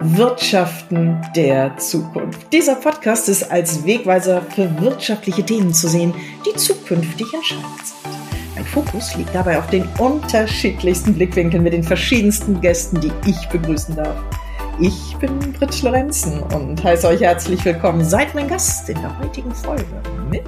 Wirtschaften der Zukunft. Dieser Podcast ist als Wegweiser für wirtschaftliche Themen zu sehen, die zukünftig entscheidend sind. Mein Fokus liegt dabei auf den unterschiedlichsten Blickwinkeln mit den verschiedensten Gästen, die ich begrüßen darf. Ich bin Britt Lorenzen und heiße euch herzlich willkommen. Seid mein Gast in der heutigen Folge mit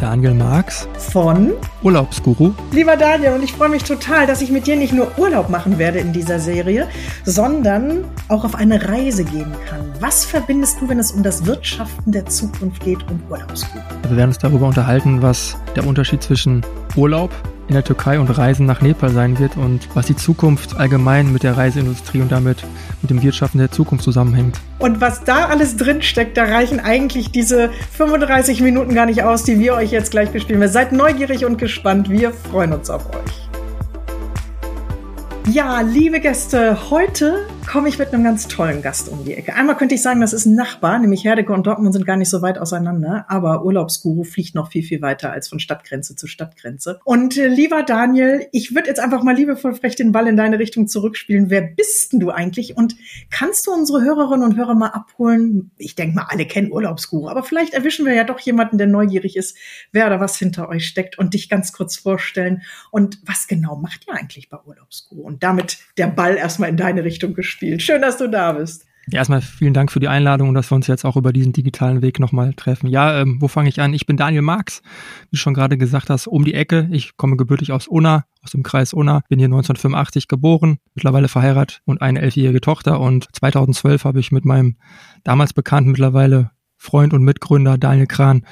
Daniel Marx von Urlaubsguru. Lieber Daniel, und ich freue mich total, dass ich mit dir nicht nur Urlaub machen werde in dieser Serie, sondern auch auf eine Reise gehen kann. Was verbindest du, wenn es um das Wirtschaften der Zukunft geht und Urlaubsguru? Wir werden uns darüber unterhalten, was der Unterschied zwischen Urlaub in der Türkei und Reisen nach Nepal sein wird und was die Zukunft allgemein mit der Reiseindustrie und damit mit dem Wirtschaften der Zukunft zusammenhängt. Und was da alles drinsteckt, da reichen eigentlich diese 35 Minuten gar nicht aus, die wir euch jetzt gleich bespielen. Seid neugierig und gespannt. Wir freuen uns auf euch. Ja, liebe Gäste, heute komme ich mit einem ganz tollen Gast um die Ecke. Einmal könnte ich sagen, das ist ein Nachbar, nämlich Herdecke und Dortmund sind gar nicht so weit auseinander, aber Urlaubsguru fliegt noch viel, viel weiter als von Stadtgrenze zu Stadtgrenze. Und äh, lieber Daniel, ich würde jetzt einfach mal liebevoll frech den Ball in deine Richtung zurückspielen. Wer bist denn du eigentlich und kannst du unsere Hörerinnen und Hörer mal abholen? Ich denke mal, alle kennen Urlaubsguru, aber vielleicht erwischen wir ja doch jemanden, der neugierig ist, wer oder was hinter euch steckt und dich ganz kurz vorstellen. Und was genau macht ihr eigentlich bei Urlaubsguru? Und damit der Ball erstmal in deine Richtung gespielt spielen. Schön, dass du da bist. Erstmal vielen Dank für die Einladung und dass wir uns jetzt auch über diesen digitalen Weg nochmal treffen. Ja, ähm, wo fange ich an? Ich bin Daniel Marx, wie du schon gerade gesagt hast, um die Ecke. Ich komme gebürtig aus Unna, aus dem Kreis Unna, bin hier 1985 geboren, mittlerweile verheiratet und eine elfjährige Tochter und 2012 habe ich mit meinem damals bekannten mittlerweile Freund und Mitgründer Daniel Kran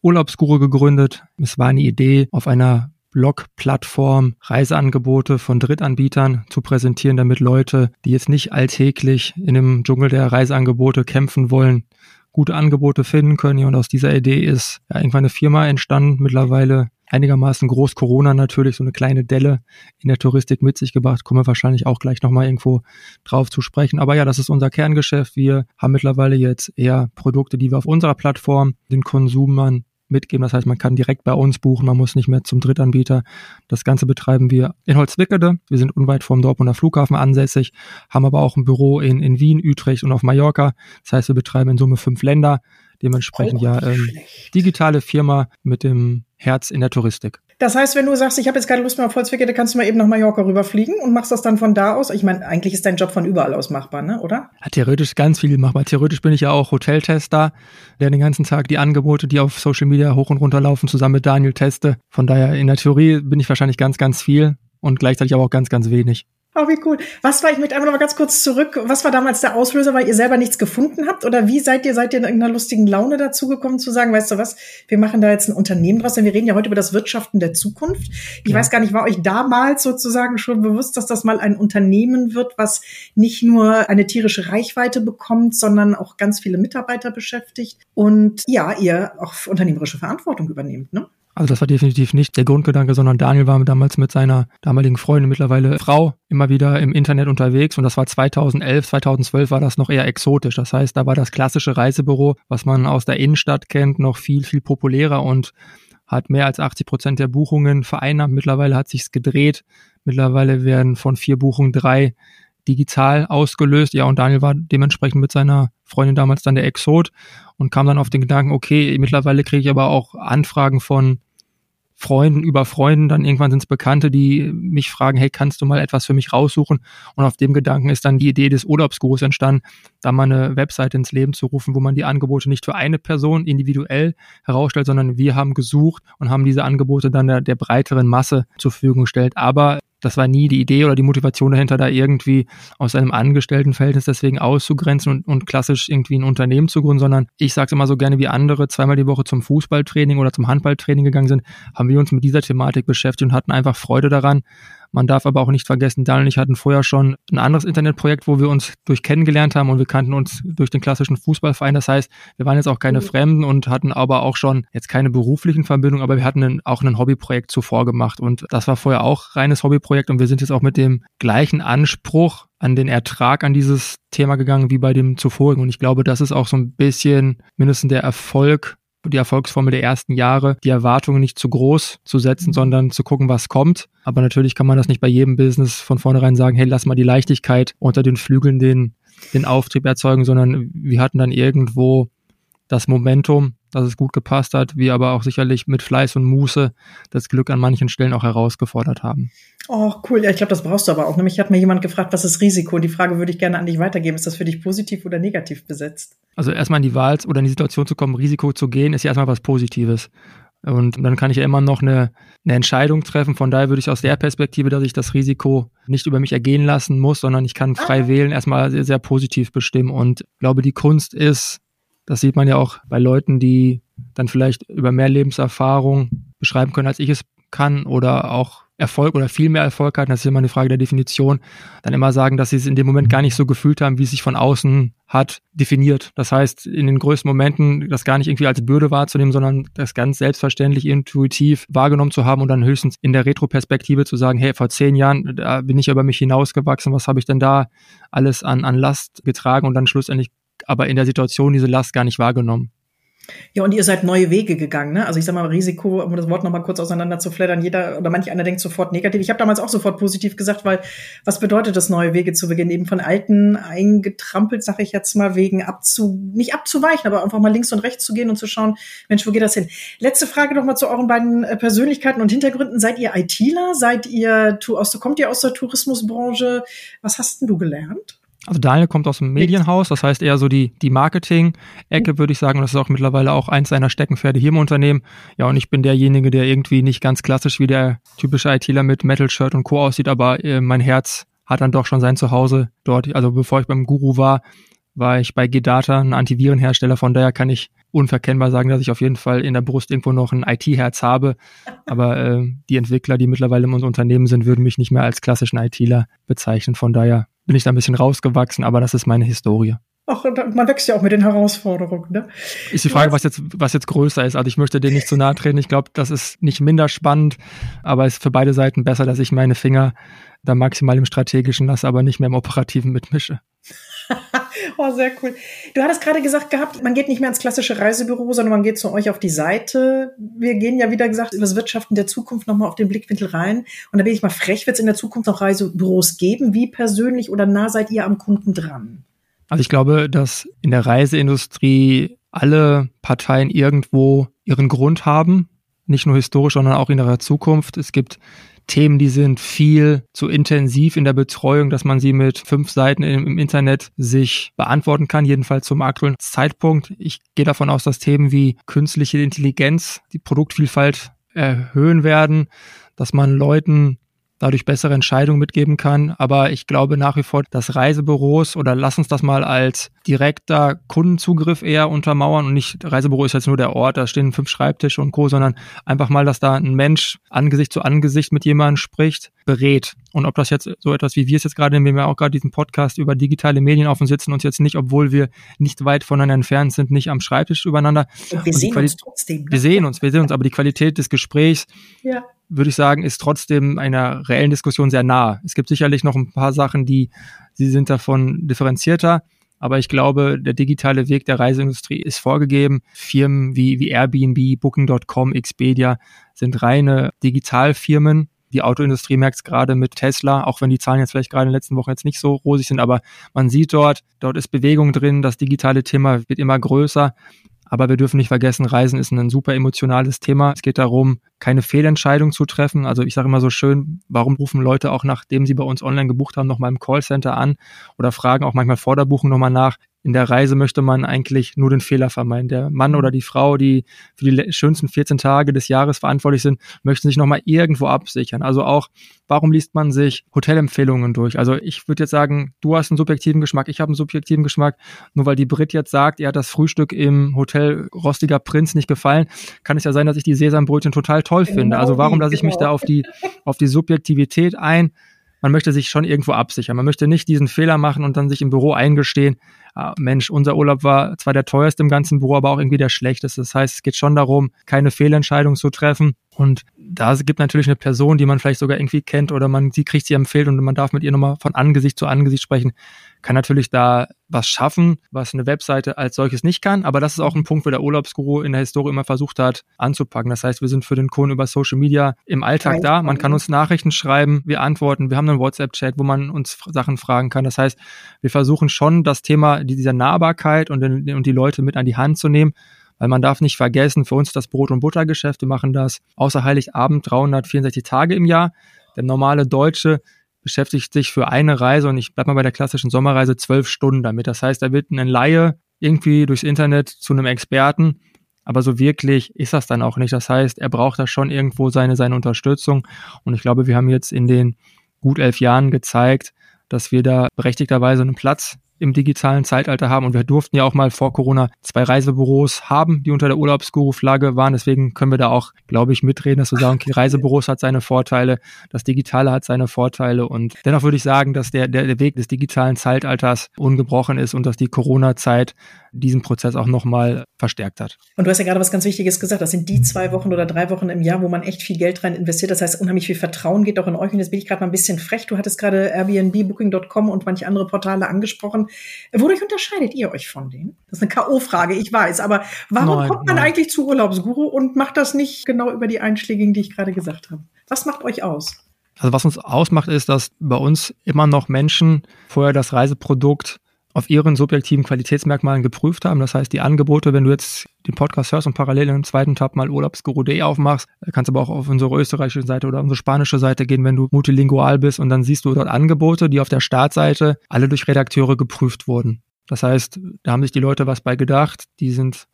Urlaubsguru gegründet. Es war eine Idee, auf einer Blog-Plattform Reiseangebote von Drittanbietern zu präsentieren, damit Leute, die jetzt nicht alltäglich in dem Dschungel der Reiseangebote kämpfen wollen, gute Angebote finden können. Und aus dieser Idee ist ja, irgendwann eine Firma entstanden, mittlerweile einigermaßen groß Corona natürlich so eine kleine Delle in der Touristik mit sich gebracht. Kommen wir wahrscheinlich auch gleich nochmal irgendwo drauf zu sprechen. Aber ja, das ist unser Kerngeschäft. Wir haben mittlerweile jetzt eher Produkte, die wir auf unserer Plattform den Konsumern mitgeben. Das heißt, man kann direkt bei uns buchen, man muss nicht mehr zum Drittanbieter. Das Ganze betreiben wir in Holzwickede. Wir sind unweit vom Dortmunder Flughafen ansässig, haben aber auch ein Büro in, in Wien, Utrecht und auf Mallorca. Das heißt, wir betreiben in Summe fünf Länder. Dementsprechend oh, ja ähm, digitale Firma mit dem Herz in der Touristik. Das heißt, wenn du sagst, ich habe jetzt keine Lust mehr auf Holzwege, dann kannst du mal eben nach Mallorca rüberfliegen und machst das dann von da aus. Ich meine, eigentlich ist dein Job von überall aus machbar, ne? oder? Ja, theoretisch ganz viel machbar. Theoretisch bin ich ja auch Hoteltester, der den ganzen Tag die Angebote, die auf Social Media hoch und runter laufen, zusammen mit Daniel teste. Von daher, in der Theorie bin ich wahrscheinlich ganz, ganz viel und gleichzeitig aber auch ganz, ganz wenig. Oh, wie cool. Was war, ich möchte einfach noch mal ganz kurz zurück, was war damals der Auslöser, weil ihr selber nichts gefunden habt? Oder wie seid ihr, seid ihr in irgendeiner lustigen Laune dazu gekommen zu sagen, weißt du was, wir machen da jetzt ein Unternehmen draus, denn wir reden ja heute über das Wirtschaften der Zukunft. Ich ja. weiß gar nicht, war euch damals sozusagen schon bewusst, dass das mal ein Unternehmen wird, was nicht nur eine tierische Reichweite bekommt, sondern auch ganz viele Mitarbeiter beschäftigt und ja, ihr auch unternehmerische Verantwortung übernehmt, ne? Also das war definitiv nicht der Grundgedanke, sondern Daniel war damals mit seiner damaligen Freundin, mittlerweile Frau, immer wieder im Internet unterwegs und das war 2011, 2012 war das noch eher exotisch. Das heißt, da war das klassische Reisebüro, was man aus der Innenstadt kennt, noch viel, viel populärer und hat mehr als 80 Prozent der Buchungen vereinnahmt. Mittlerweile hat sich's gedreht. Mittlerweile werden von vier Buchungen drei digital ausgelöst. Ja, und Daniel war dementsprechend mit seiner Freundin damals dann der Exot und kam dann auf den Gedanken, okay, mittlerweile kriege ich aber auch Anfragen von Freunden über Freunden, dann irgendwann sind es Bekannte, die mich fragen, hey, kannst du mal etwas für mich raussuchen? Und auf dem Gedanken ist dann die Idee des Urlaubsgurus entstanden, da mal eine Webseite ins Leben zu rufen, wo man die Angebote nicht für eine Person individuell herausstellt, sondern wir haben gesucht und haben diese Angebote dann der, der breiteren Masse zur Verfügung gestellt. Aber das war nie die Idee oder die Motivation dahinter, da irgendwie aus einem Angestelltenverhältnis deswegen auszugrenzen und, und klassisch irgendwie ein Unternehmen zu gründen, sondern ich sage es immer so gerne, wie andere zweimal die Woche zum Fußballtraining oder zum Handballtraining gegangen sind, haben wir uns mit dieser Thematik beschäftigt und hatten einfach Freude daran, man darf aber auch nicht vergessen, Daniel und ich hatten vorher schon ein anderes Internetprojekt, wo wir uns durch kennengelernt haben und wir kannten uns durch den klassischen Fußballverein. Das heißt, wir waren jetzt auch keine mhm. Fremden und hatten aber auch schon jetzt keine beruflichen Verbindungen, aber wir hatten ein, auch ein Hobbyprojekt zuvor gemacht und das war vorher auch reines Hobbyprojekt und wir sind jetzt auch mit dem gleichen Anspruch an den Ertrag an dieses Thema gegangen wie bei dem zuvorigen und ich glaube, das ist auch so ein bisschen mindestens der Erfolg die Erfolgsformel der ersten Jahre, die Erwartungen nicht zu groß zu setzen, mhm. sondern zu gucken, was kommt. Aber natürlich kann man das nicht bei jedem Business von vornherein sagen, hey, lass mal die Leichtigkeit unter den Flügeln den, den Auftrieb erzeugen, sondern wir hatten dann irgendwo das Momentum, dass es gut gepasst hat, wir aber auch sicherlich mit Fleiß und Muße das Glück an manchen Stellen auch herausgefordert haben. Oh, cool. Ja, ich glaube, das brauchst du aber auch. Nämlich hat mir jemand gefragt, was ist Risiko? Die Frage würde ich gerne an dich weitergeben. Ist das für dich positiv oder negativ besetzt? Also erstmal in die Wahl oder in die Situation zu kommen, Risiko zu gehen, ist ja erstmal was Positives. Und dann kann ich ja immer noch eine, eine Entscheidung treffen. Von daher würde ich aus der Perspektive, dass ich das Risiko nicht über mich ergehen lassen muss, sondern ich kann frei wählen, erstmal sehr, sehr positiv bestimmen. Und glaube, die Kunst ist, das sieht man ja auch bei Leuten, die dann vielleicht über mehr Lebenserfahrung beschreiben können, als ich es kann oder auch Erfolg oder viel mehr Erfolg hatten, das ist immer eine Frage der Definition, dann immer sagen, dass sie es in dem Moment gar nicht so gefühlt haben, wie es sich von außen hat definiert. Das heißt, in den größten Momenten das gar nicht irgendwie als Bürde wahrzunehmen, sondern das ganz selbstverständlich intuitiv wahrgenommen zu haben und dann höchstens in der Retroperspektive zu sagen, hey, vor zehn Jahren, da bin ich über mich hinausgewachsen, was habe ich denn da alles an, an Last getragen und dann schlussendlich aber in der Situation diese Last gar nicht wahrgenommen. Ja, und ihr seid neue Wege gegangen, ne? Also ich sag mal, Risiko, um das Wort nochmal kurz auseinander zu flattern, jeder oder manch einer denkt sofort negativ. Ich habe damals auch sofort positiv gesagt, weil was bedeutet das, neue Wege zu beginnen? Eben von alten eingetrampelt, sag ich jetzt mal, wegen abzu, nicht abzuweichen, aber einfach mal links und rechts zu gehen und zu schauen, Mensch, wo geht das hin? Letzte Frage nochmal zu euren beiden äh, Persönlichkeiten und Hintergründen. Seid ihr ITler? Seid ihr, aus, kommt ihr aus der Tourismusbranche? Was hast denn du gelernt? Also Daniel kommt aus dem Medienhaus, das heißt eher so die, die Marketing-Ecke, würde ich sagen. Und das ist auch mittlerweile auch eins seiner Steckenpferde hier im Unternehmen. Ja, und ich bin derjenige, der irgendwie nicht ganz klassisch wie der typische ITler mit Metal-Shirt und Co. aussieht, aber äh, mein Herz hat dann doch schon sein Zuhause dort. Also bevor ich beim Guru war, war ich bei G-Data, ein Antivirenhersteller. Von daher kann ich unverkennbar sagen, dass ich auf jeden Fall in der Brust irgendwo noch ein IT-Herz habe. Aber äh, die Entwickler, die mittlerweile in unserem Unternehmen sind, würden mich nicht mehr als klassischen ITler bezeichnen. Von daher bin ich da ein bisschen rausgewachsen, aber das ist meine Historie. Ach, man wächst ja auch mit den Herausforderungen, ne? Ist die Frage, was jetzt, was jetzt größer ist. Also ich möchte dir nicht zu nahe treten. Ich glaube, das ist nicht minder spannend, aber es ist für beide Seiten besser, dass ich meine Finger da maximal im Strategischen lasse, aber nicht mehr im Operativen mitmische. oh, sehr cool. Du hattest gerade gesagt gehabt, man geht nicht mehr ins klassische Reisebüro, sondern man geht zu euch auf die Seite. Wir gehen ja wieder gesagt über das Wirtschaften der Zukunft nochmal auf den Blickwinkel rein. Und da bin ich mal frech, wird es in der Zukunft noch Reisebüros geben? Wie persönlich oder nah seid ihr am Kunden dran? Also ich glaube, dass in der Reiseindustrie alle Parteien irgendwo ihren Grund haben, nicht nur historisch, sondern auch in ihrer Zukunft. Es gibt Themen, die sind viel zu intensiv in der Betreuung, dass man sie mit fünf Seiten im, im Internet sich beantworten kann, jedenfalls zum aktuellen Zeitpunkt. Ich gehe davon aus, dass Themen wie künstliche Intelligenz die Produktvielfalt erhöhen werden, dass man Leuten dadurch bessere Entscheidungen mitgeben kann. Aber ich glaube nach wie vor, dass Reisebüros oder lass uns das mal als direkter Kundenzugriff eher untermauern und nicht Reisebüro ist jetzt nur der Ort, da stehen fünf Schreibtische und Co., sondern einfach mal, dass da ein Mensch Angesicht zu Angesicht mit jemandem spricht, berät. Und ob das jetzt so etwas wie wir es jetzt gerade, nehmen wir auch gerade diesen Podcast über digitale Medien auf und sitzen uns jetzt nicht, obwohl wir nicht weit voneinander entfernt sind, nicht am Schreibtisch übereinander. Und wir und sehen uns trotzdem. Ne? Wir sehen uns, wir sehen uns, aber die Qualität des Gesprächs ja würde ich sagen, ist trotzdem einer reellen Diskussion sehr nah. Es gibt sicherlich noch ein paar Sachen, die, sie sind davon differenzierter. Aber ich glaube, der digitale Weg der Reiseindustrie ist vorgegeben. Firmen wie, wie Airbnb, Booking.com, Expedia sind reine Digitalfirmen. Die Autoindustrie merkt es gerade mit Tesla, auch wenn die Zahlen jetzt vielleicht gerade in den letzten Wochen jetzt nicht so rosig sind, aber man sieht dort, dort ist Bewegung drin, das digitale Thema wird immer größer. Aber wir dürfen nicht vergessen, Reisen ist ein super emotionales Thema. Es geht darum, keine Fehlentscheidung zu treffen. Also ich sage immer so schön, warum rufen Leute auch nachdem sie bei uns online gebucht haben, nochmal im Callcenter an oder fragen auch manchmal vor der Buchung nochmal nach, in der Reise möchte man eigentlich nur den Fehler vermeiden. Der Mann oder die Frau, die für die schönsten 14 Tage des Jahres verantwortlich sind, möchten sich nochmal irgendwo absichern. Also auch, warum liest man sich Hotelempfehlungen durch? Also ich würde jetzt sagen, du hast einen subjektiven Geschmack, ich habe einen subjektiven Geschmack. Nur weil die Brit jetzt sagt, ihr hat das Frühstück im Hotel Rostiger Prinz nicht gefallen, kann es ja sein, dass ich die Sesambrötchen total toll finde. Genau also warum lasse ich mich da genau. auf die, auf die Subjektivität ein? man möchte sich schon irgendwo absichern. Man möchte nicht diesen Fehler machen und dann sich im Büro eingestehen, Mensch, unser Urlaub war zwar der teuerste im ganzen Büro, aber auch irgendwie der schlechteste. Das heißt, es geht schon darum, keine Fehlentscheidung zu treffen. Und da gibt natürlich eine Person, die man vielleicht sogar irgendwie kennt oder man sie kriegt sie empfehlt und man darf mit ihr nochmal von Angesicht zu Angesicht sprechen kann natürlich da was schaffen, was eine Webseite als solches nicht kann. Aber das ist auch ein Punkt, wo der Urlaubsguru in der Historie immer versucht hat anzupacken. Das heißt, wir sind für den Kunden über Social Media im Alltag da. Man kann uns Nachrichten schreiben, wir antworten. Wir haben einen WhatsApp-Chat, wo man uns Sachen fragen kann. Das heißt, wir versuchen schon das Thema dieser Nahbarkeit und, und die Leute mit an die Hand zu nehmen. Weil man darf nicht vergessen, für uns das Brot- und Buttergeschäft, wir machen das außer Heiligabend 364 Tage im Jahr. Der normale Deutsche beschäftigt sich für eine Reise und ich bleib mal bei der klassischen Sommerreise zwölf Stunden damit. Das heißt, da wird ein Laie irgendwie durchs Internet zu einem Experten, aber so wirklich ist das dann auch nicht. Das heißt, er braucht da schon irgendwo seine, seine Unterstützung und ich glaube, wir haben jetzt in den gut elf Jahren gezeigt, dass wir da berechtigterweise einen Platz im digitalen Zeitalter haben. Und wir durften ja auch mal vor Corona zwei Reisebüros haben, die unter der Urlaubsguru-Flagge waren. Deswegen können wir da auch, glaube ich, mitreden, dass wir sagen, okay, Reisebüros hat seine Vorteile, das Digitale hat seine Vorteile. Und dennoch würde ich sagen, dass der, der, der Weg des digitalen Zeitalters ungebrochen ist und dass die Corona-Zeit diesen Prozess auch nochmal verstärkt hat. Und du hast ja gerade was ganz Wichtiges gesagt. Das sind die zwei Wochen oder drei Wochen im Jahr, wo man echt viel Geld rein investiert. Das heißt, unheimlich viel Vertrauen geht auch in euch. Und jetzt bin ich gerade mal ein bisschen frech. Du hattest gerade Airbnb, Booking.com und manche andere Portale angesprochen. Wodurch unterscheidet ihr euch von denen? Das ist eine K.O.-Frage, ich weiß. Aber warum nein, kommt man nein. eigentlich zu Urlaubsguru und macht das nicht genau über die Einschlägigen, die ich gerade gesagt habe? Was macht euch aus? Also was uns ausmacht, ist, dass bei uns immer noch Menschen vorher das Reiseprodukt auf ihren subjektiven Qualitätsmerkmalen geprüft haben. Das heißt, die Angebote, wenn du jetzt den Podcast hörst und parallel im zweiten Tab mal Urlaubsguru.de aufmachst, kannst aber auch auf unsere österreichische Seite oder unsere spanische Seite gehen, wenn du multilingual bist und dann siehst du dort Angebote, die auf der Startseite alle durch Redakteure geprüft wurden. Das heißt, da haben sich die Leute was bei gedacht, die sind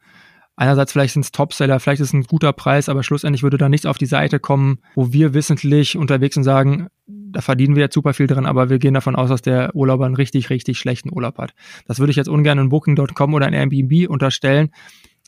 einerseits vielleicht sind es Topseller, vielleicht ist es ein guter Preis, aber schlussendlich würde da nichts auf die Seite kommen, wo wir wissentlich unterwegs sind und sagen, da verdienen wir jetzt super viel drin, aber wir gehen davon aus, dass der Urlauber einen richtig, richtig schlechten Urlaub hat. Das würde ich jetzt ungern in Booking.com oder in Airbnb unterstellen,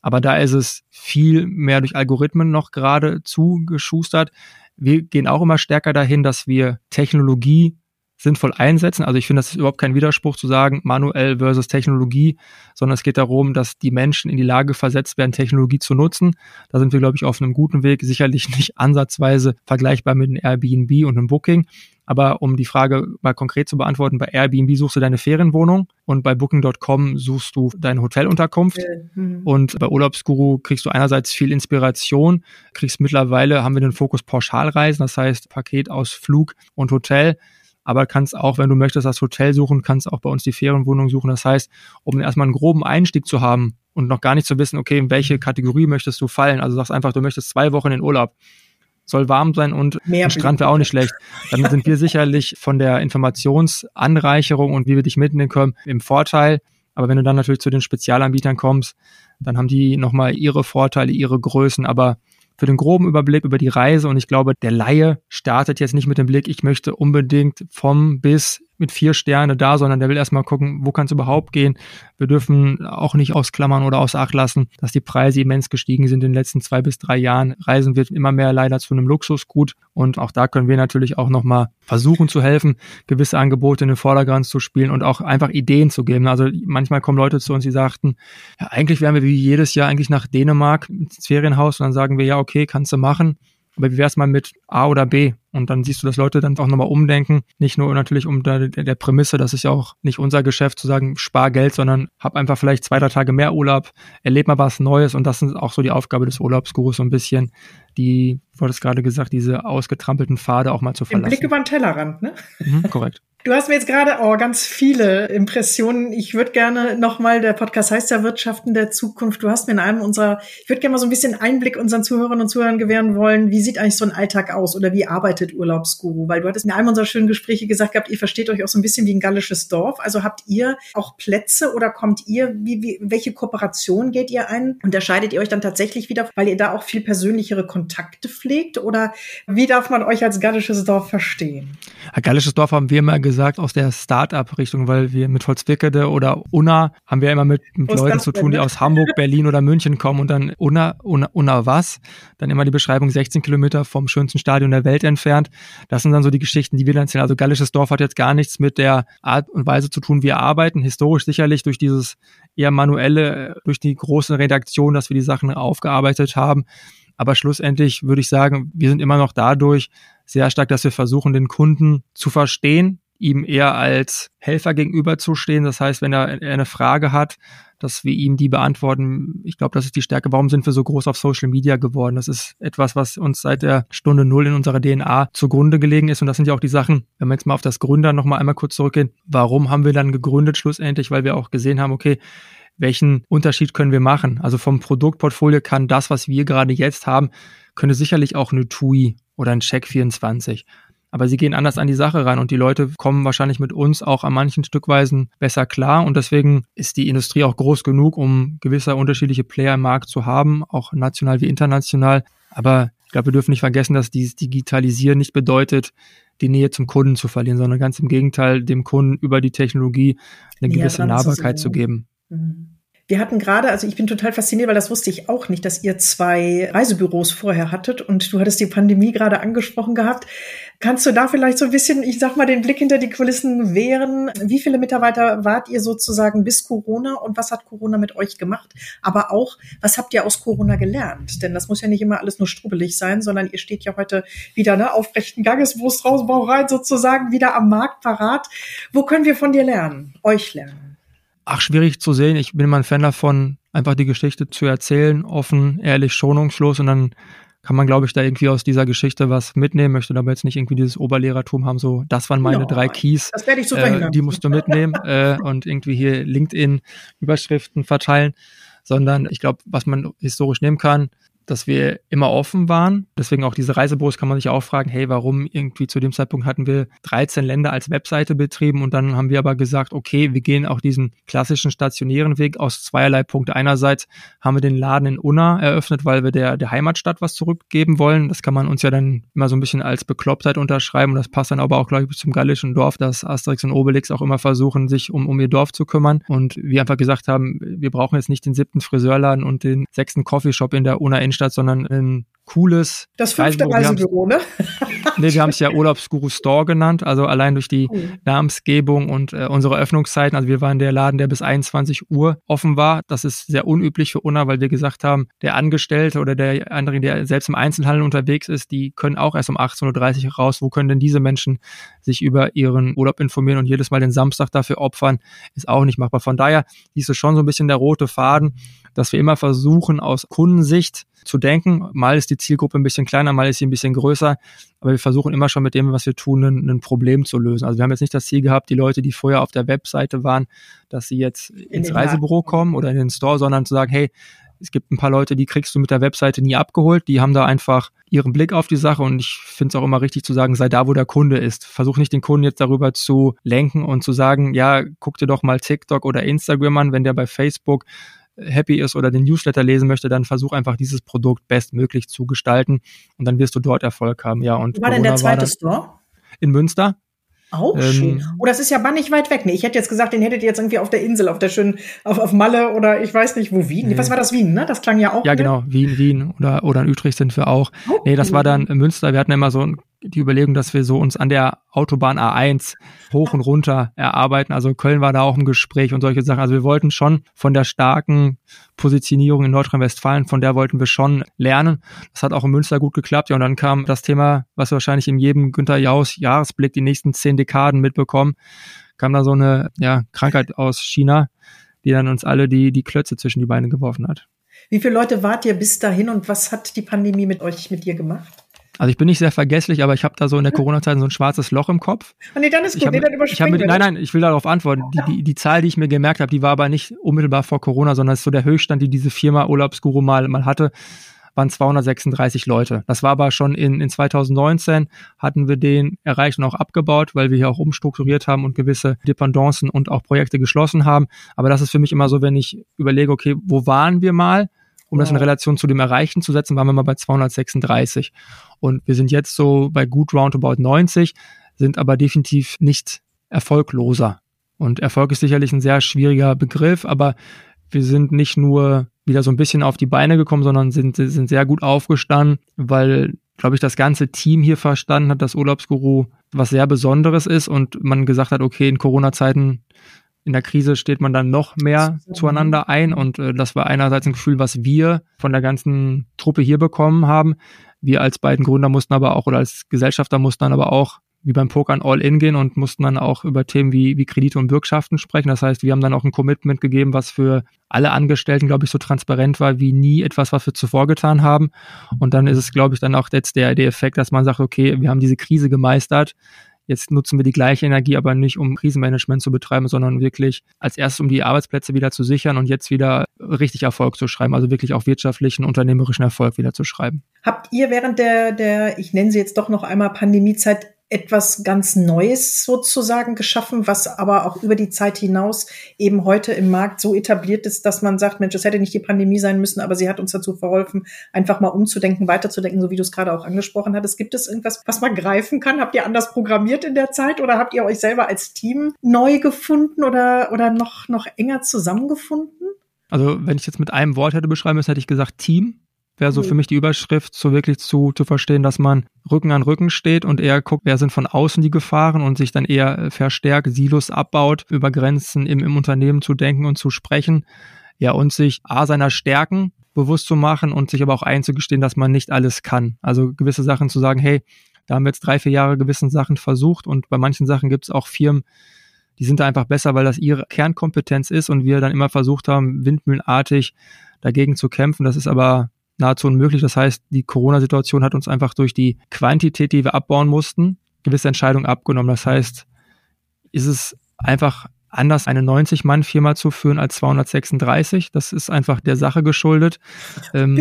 aber da ist es viel mehr durch Algorithmen noch gerade zugeschustert. Wir gehen auch immer stärker dahin, dass wir Technologie sinnvoll einsetzen. Also ich finde, das ist überhaupt kein Widerspruch zu sagen, manuell versus Technologie, sondern es geht darum, dass die Menschen in die Lage versetzt werden, Technologie zu nutzen. Da sind wir, glaube ich, auf einem guten Weg, sicherlich nicht ansatzweise vergleichbar mit einem Airbnb und einem Booking. Aber um die Frage mal konkret zu beantworten, bei Airbnb suchst du deine Ferienwohnung und bei Booking.com suchst du deine Hotelunterkunft. Mhm. Und bei Urlaubsguru kriegst du einerseits viel Inspiration, kriegst mittlerweile, haben wir den Fokus Pauschalreisen, das heißt Paket aus Flug und Hotel aber kannst auch, wenn du möchtest, das Hotel suchen, kannst auch bei uns die Ferienwohnung suchen. Das heißt, um erstmal einen groben Einstieg zu haben und noch gar nicht zu wissen, okay, in welche Kategorie möchtest du fallen. Also sagst einfach, du möchtest zwei Wochen in Urlaub. Soll warm sein und Mehr Strand wäre auch nicht schlecht. Dann sind wir sicherlich von der Informationsanreicherung und wie wir dich mitnehmen können im Vorteil. Aber wenn du dann natürlich zu den Spezialanbietern kommst, dann haben die nochmal ihre Vorteile, ihre Größen. Aber für den groben Überblick über die Reise. Und ich glaube, der Laie startet jetzt nicht mit dem Blick, ich möchte unbedingt vom bis mit vier Sterne da, sondern der will erstmal gucken, wo kann es überhaupt gehen. Wir dürfen auch nicht ausklammern oder außer Acht lassen, dass die Preise immens gestiegen sind in den letzten zwei bis drei Jahren. Reisen wird immer mehr leider zu einem Luxusgut und auch da können wir natürlich auch nochmal versuchen zu helfen, gewisse Angebote in den Vordergrund zu spielen und auch einfach Ideen zu geben. Also manchmal kommen Leute zu uns, die sagten, ja, eigentlich wären wir wie jedes Jahr eigentlich nach Dänemark ins Ferienhaus und dann sagen wir, ja, okay, kannst du machen. Aber wie wär's mal mit A oder B? Und dann siehst du, dass Leute dann auch nochmal umdenken. Nicht nur natürlich um der, Prämisse, das ist ja auch nicht unser Geschäft zu sagen, spar Geld, sondern hab einfach vielleicht zwei, drei Tage mehr Urlaub, erleb mal was Neues. Und das ist auch so die Aufgabe des Urlaubsgurus, so ein bisschen die, du hattest gerade gesagt, diese ausgetrampelten Pfade auch mal zu verlassen. Im Blick über den Tellerrand, ne? Mhm, korrekt. Du hast mir jetzt gerade oh, ganz viele Impressionen. Ich würde gerne nochmal, der Podcast heißt ja Wirtschaften der Zukunft. Du hast mir in einem unserer, ich würde gerne mal so ein bisschen Einblick unseren Zuhörerinnen und Zuhörern gewähren wollen. Wie sieht eigentlich so ein Alltag aus oder wie arbeitet Urlaubsguru? Weil du hattest in einem unserer schönen Gespräche gesagt gehabt, ihr versteht euch auch so ein bisschen wie ein gallisches Dorf. Also habt ihr auch Plätze oder kommt ihr, wie, wie, welche Kooperation geht ihr ein? Unterscheidet ihr euch dann tatsächlich wieder, weil ihr da auch viel persönlichere Kontakte pflegt? Oder wie darf man euch als gallisches Dorf verstehen? Ein gallisches Dorf haben wir immer gesagt, gesagt aus der Start-up-Richtung, weil wir mit Holzwickede oder Unna haben wir immer mit, mit Leuten zu tun, die aus Hamburg, Berlin oder München kommen und dann Unna, Unna, Unna was? Dann immer die Beschreibung 16 Kilometer vom schönsten Stadion der Welt entfernt. Das sind dann so die Geschichten, die wir dann erzählen. Also Gallisches Dorf hat jetzt gar nichts mit der Art und Weise zu tun, wie wir arbeiten. Historisch sicherlich durch dieses eher manuelle, durch die große Redaktion, dass wir die Sachen aufgearbeitet haben. Aber schlussendlich würde ich sagen, wir sind immer noch dadurch sehr stark, dass wir versuchen, den Kunden zu verstehen, ihm eher als Helfer gegenüberzustehen. Das heißt, wenn er eine Frage hat, dass wir ihm die beantworten. Ich glaube, das ist die Stärke. Warum sind wir so groß auf Social Media geworden? Das ist etwas, was uns seit der Stunde Null in unserer DNA zugrunde gelegen ist. Und das sind ja auch die Sachen, wenn wir jetzt mal auf das Gründer noch mal einmal kurz zurückgehen. Warum haben wir dann gegründet schlussendlich? Weil wir auch gesehen haben, okay, welchen Unterschied können wir machen? Also vom Produktportfolio kann das, was wir gerade jetzt haben, könnte sicherlich auch eine TUI oder ein Check24. Aber sie gehen anders an die Sache ran und die Leute kommen wahrscheinlich mit uns auch an manchen Stückweisen besser klar und deswegen ist die Industrie auch groß genug, um gewisse unterschiedliche Player im Markt zu haben, auch national wie international. Aber ich glaube, wir dürfen nicht vergessen, dass dieses Digitalisieren nicht bedeutet, die Nähe zum Kunden zu verlieren, sondern ganz im Gegenteil, dem Kunden über die Technologie eine gewisse Nahbarkeit zu, zu geben. Mhm. Wir hatten gerade, also ich bin total fasziniert, weil das wusste ich auch nicht, dass ihr zwei Reisebüros vorher hattet und du hattest die Pandemie gerade angesprochen gehabt. Kannst du da vielleicht so ein bisschen, ich sag mal, den Blick hinter die Kulissen wehren? Wie viele Mitarbeiter wart ihr sozusagen bis Corona und was hat Corona mit euch gemacht? Aber auch, was habt ihr aus Corona gelernt? Denn das muss ja nicht immer alles nur strubbelig sein, sondern ihr steht ja heute wieder ne, auf rechten Ganges, Brust raus, rein sozusagen wieder am Markt parat. Wo können wir von dir lernen, euch lernen? Ach, schwierig zu sehen. Ich bin immer ein Fan davon, einfach die Geschichte zu erzählen, offen, ehrlich, schonungslos. Und dann kann man, glaube ich, da irgendwie aus dieser Geschichte was mitnehmen, möchte aber jetzt nicht irgendwie dieses Oberlehrertum haben, so, das waren meine no, drei Keys, das werde ich so äh, die musst du mitnehmen äh, und irgendwie hier LinkedIn-Überschriften verteilen, sondern ich glaube, was man historisch nehmen kann, dass wir immer offen waren. Deswegen auch diese Reisebüros kann man sich auch fragen, hey, warum irgendwie zu dem Zeitpunkt hatten wir 13 Länder als Webseite betrieben und dann haben wir aber gesagt, okay, wir gehen auch diesen klassischen stationären Weg aus zweierlei Punkte. Einerseits haben wir den Laden in Unna eröffnet, weil wir der, der Heimatstadt was zurückgeben wollen. Das kann man uns ja dann immer so ein bisschen als Beklopptheit unterschreiben und das passt dann aber auch, glaube ich, zum gallischen Dorf, dass Asterix und Obelix auch immer versuchen, sich um, um ihr Dorf zu kümmern und wir einfach gesagt haben, wir brauchen jetzt nicht den siebten Friseurladen und den sechsten Coffeeshop in der Unna Innenstadt, sondern ein cooles Das fünfte Reisebüro, ne? nee, wir haben es ja Urlaubsguru Store genannt, also allein durch die cool. Namensgebung und äh, unsere Öffnungszeiten. Also wir waren der Laden, der bis 21 Uhr offen war. Das ist sehr unüblich für Unna, weil wir gesagt haben, der Angestellte oder der andere, der selbst im Einzelhandel unterwegs ist, die können auch erst um 18.30 Uhr raus. Wo können denn diese Menschen sich über ihren Urlaub informieren und jedes Mal den Samstag dafür opfern, ist auch nicht machbar. Von daher ist es schon so ein bisschen der rote Faden, dass wir immer versuchen, aus Kundensicht zu denken. Mal ist die Zielgruppe ein bisschen kleiner, mal ist sie ein bisschen größer, aber wir versuchen immer schon mit dem, was wir tun, ein, ein Problem zu lösen. Also wir haben jetzt nicht das Ziel gehabt, die Leute, die vorher auf der Webseite waren, dass sie jetzt ins Reisebüro kommen oder in den Store, sondern zu sagen, hey, es gibt ein paar Leute, die kriegst du mit der Webseite nie abgeholt, die haben da einfach ihren Blick auf die Sache und ich finde es auch immer richtig zu sagen, sei da, wo der Kunde ist. Versuch nicht den Kunden jetzt darüber zu lenken und zu sagen, ja, guck dir doch mal TikTok oder Instagram an, wenn der bei Facebook happy ist oder den Newsletter lesen möchte, dann versuch einfach dieses Produkt bestmöglich zu gestalten und dann wirst du dort Erfolg haben. Ja, und Wo war Corona denn der zweite Store? In Münster. Auch ähm, schön. Oh, das ist ja bannig weit weg. Nee, ich hätte jetzt gesagt, den hättet ihr jetzt irgendwie auf der Insel, auf der schönen, auf, auf Malle oder ich weiß nicht wo, Wien. Nee. Was war das, Wien, ne? Das klang ja auch. Ja, ne? genau. Wien, Wien oder, oder in Utrecht sind wir auch. Oh, nee, das war dann Münster. Wir hatten immer so ein die Überlegung, dass wir so uns an der Autobahn A1 hoch und runter erarbeiten. Also Köln war da auch im Gespräch und solche Sachen. Also wir wollten schon von der starken Positionierung in Nordrhein-Westfalen, von der wollten wir schon lernen. Das hat auch in Münster gut geklappt. Ja, und dann kam das Thema, was wir wahrscheinlich in jedem Günter Jaus Jahresblick die nächsten zehn Dekaden mitbekommen, kam da so eine ja, Krankheit aus China, die dann uns alle die, die Klötze zwischen die Beine geworfen hat. Wie viele Leute wart ihr bis dahin und was hat die Pandemie mit euch, mit dir gemacht? Also ich bin nicht sehr vergesslich, aber ich habe da so in der Corona-Zeit so ein schwarzes Loch im Kopf. Oh nee, dann ist gut, hab, nee, dann ich hab Nein, nein, ich will darauf antworten. Die, die, die Zahl, die ich mir gemerkt habe, die war aber nicht unmittelbar vor Corona, sondern ist so der Höchststand, die diese Firma Urlaubsguru mal, mal hatte, waren 236 Leute. Das war aber schon in, in 2019, hatten wir den erreicht und auch abgebaut, weil wir hier auch umstrukturiert haben und gewisse Dependancen und auch Projekte geschlossen haben. Aber das ist für mich immer so, wenn ich überlege, okay, wo waren wir mal? Um das in Relation zu dem Erreichten zu setzen, waren wir mal bei 236. Und wir sind jetzt so bei gut roundabout 90, sind aber definitiv nicht erfolgloser. Und Erfolg ist sicherlich ein sehr schwieriger Begriff, aber wir sind nicht nur wieder so ein bisschen auf die Beine gekommen, sondern sind, sind sehr gut aufgestanden, weil, glaube ich, das ganze Team hier verstanden hat, dass Urlaubsguru was sehr Besonderes ist und man gesagt hat, okay, in Corona-Zeiten, in der Krise steht man dann noch mehr zueinander ein und äh, das war einerseits ein Gefühl, was wir von der ganzen Truppe hier bekommen haben. Wir als beiden Gründer mussten aber auch oder als Gesellschafter mussten dann aber auch wie beim Pokern all in gehen und mussten dann auch über Themen wie, wie Kredite und Bürgschaften sprechen. Das heißt, wir haben dann auch ein Commitment gegeben, was für alle Angestellten, glaube ich, so transparent war wie nie etwas, was wir zuvor getan haben. Und dann ist es, glaube ich, dann auch jetzt der, der Effekt, dass man sagt, okay, wir haben diese Krise gemeistert. Jetzt nutzen wir die gleiche Energie, aber nicht um Krisenmanagement zu betreiben, sondern wirklich als erstes, um die Arbeitsplätze wieder zu sichern und jetzt wieder richtig Erfolg zu schreiben, also wirklich auch wirtschaftlichen, unternehmerischen Erfolg wieder zu schreiben. Habt ihr während der, der, ich nenne sie jetzt doch noch einmal Pandemiezeit, etwas ganz Neues sozusagen geschaffen, was aber auch über die Zeit hinaus eben heute im Markt so etabliert ist, dass man sagt, Mensch, es hätte nicht die Pandemie sein müssen, aber sie hat uns dazu verholfen, einfach mal umzudenken, weiterzudenken, so wie du es gerade auch angesprochen hattest. Gibt es irgendwas, was man greifen kann? Habt ihr anders programmiert in der Zeit oder habt ihr euch selber als Team neu gefunden oder, oder noch, noch enger zusammengefunden? Also, wenn ich jetzt mit einem Wort hätte beschreiben müssen, hätte ich gesagt Team wäre so für mich die Überschrift, so wirklich zu, zu verstehen, dass man Rücken an Rücken steht und eher guckt, wer sind von außen die Gefahren und sich dann eher äh, verstärkt, Silos abbaut, über Grenzen im, im Unternehmen zu denken und zu sprechen. Ja, und sich A seiner Stärken bewusst zu machen und sich aber auch einzugestehen, dass man nicht alles kann. Also gewisse Sachen zu sagen, hey, da haben wir jetzt drei, vier Jahre gewissen Sachen versucht und bei manchen Sachen gibt es auch Firmen, die sind da einfach besser, weil das ihre Kernkompetenz ist und wir dann immer versucht haben, windmühlenartig dagegen zu kämpfen. Das ist aber nahezu unmöglich. Das heißt, die Corona-Situation hat uns einfach durch die Quantität, die wir abbauen mussten, gewisse Entscheidungen abgenommen. Das heißt, ist es einfach anders, eine 90-Mann-Firma zu führen als 236. Das ist einfach der Sache geschuldet. Ähm,